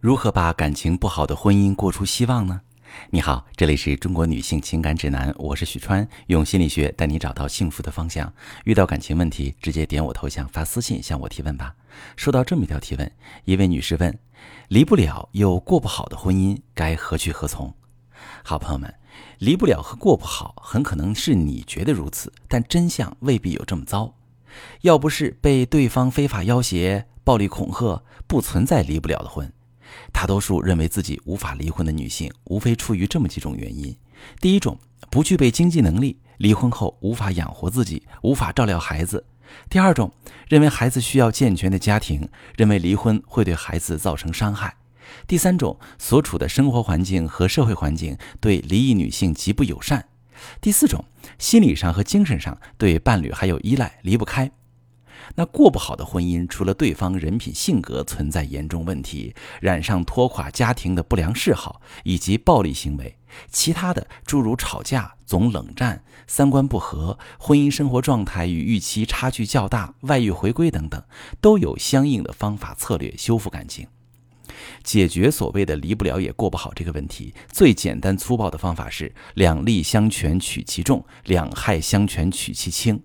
如何把感情不好的婚姻过出希望呢？你好，这里是中国女性情感指南，我是许川，用心理学带你找到幸福的方向。遇到感情问题，直接点我头像发私信向我提问吧。收到这么一条提问，一位女士问：离不了又过不好的婚姻，该何去何从？好朋友们，离不了和过不好，很可能是你觉得如此，但真相未必有这么糟。要不是被对方非法要挟、暴力恐吓，不存在离不了的婚。大多数认为自己无法离婚的女性，无非出于这么几种原因：第一种，不具备经济能力，离婚后无法养活自己，无法照料孩子；第二种，认为孩子需要健全的家庭，认为离婚会对孩子造成伤害；第三种，所处的生活环境和社会环境对离异女性极不友善；第四种，心理上和精神上对伴侣还有依赖，离不开。那过不好的婚姻，除了对方人品性格存在严重问题，染上拖垮家庭的不良嗜好以及暴力行为，其他的诸如吵架、总冷战、三观不合、婚姻生活状态与预期差距较大、外遇回归等等，都有相应的方法策略修复感情。解决所谓的离不了也过不好这个问题，最简单粗暴的方法是两利相权取其重，两害相权取其轻。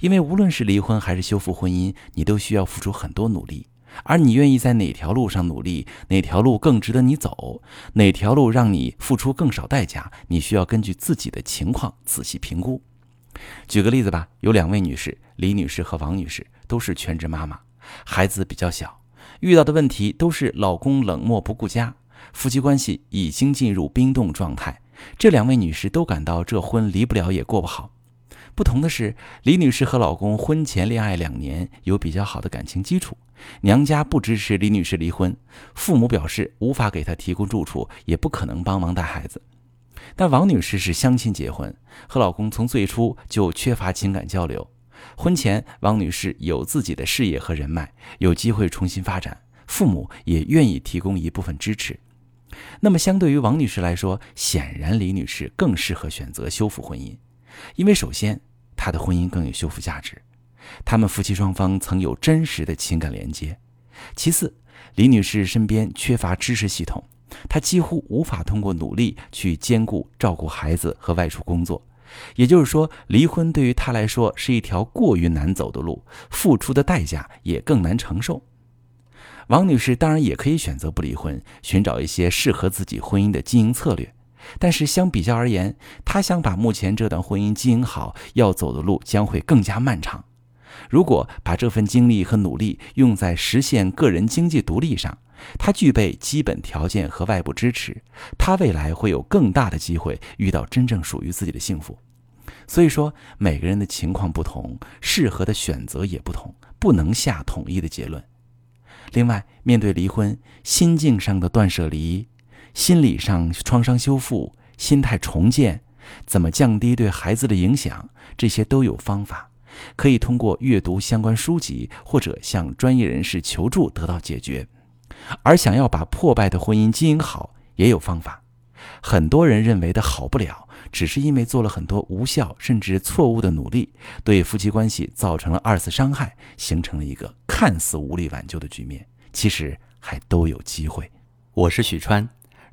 因为无论是离婚还是修复婚姻，你都需要付出很多努力。而你愿意在哪条路上努力，哪条路更值得你走，哪条路让你付出更少代价，你需要根据自己的情况仔细评估。举个例子吧，有两位女士，李女士和王女士，都是全职妈妈，孩子比较小，遇到的问题都是老公冷漠不顾家，夫妻关系已经进入冰冻状态。这两位女士都感到这婚离不了也过不好。不同的是，李女士和老公婚前恋爱两年，有比较好的感情基础。娘家不支持李女士离婚，父母表示无法给她提供住处，也不可能帮忙带孩子。但王女士是相亲结婚，和老公从最初就缺乏情感交流。婚前，王女士有自己的事业和人脉，有机会重新发展，父母也愿意提供一部分支持。那么，相对于王女士来说，显然李女士更适合选择修复婚姻。因为首先，她的婚姻更有修复价值，他们夫妻双方曾有真实的情感连接。其次，李女士身边缺乏知识系统，她几乎无法通过努力去兼顾照顾孩子和外出工作。也就是说，离婚对于她来说是一条过于难走的路，付出的代价也更难承受。王女士当然也可以选择不离婚，寻找一些适合自己婚姻的经营策略。但是相比较而言，他想把目前这段婚姻经营好，要走的路将会更加漫长。如果把这份精力和努力用在实现个人经济独立上，他具备基本条件和外部支持，他未来会有更大的机会遇到真正属于自己的幸福。所以说，每个人的情况不同，适合的选择也不同，不能下统一的结论。另外，面对离婚，心境上的断舍离。心理上创伤修复、心态重建，怎么降低对孩子的影响？这些都有方法，可以通过阅读相关书籍或者向专业人士求助得到解决。而想要把破败的婚姻经营好，也有方法。很多人认为的好不了，只是因为做了很多无效甚至错误的努力，对夫妻关系造成了二次伤害，形成了一个看似无力挽救的局面。其实还都有机会。我是许川。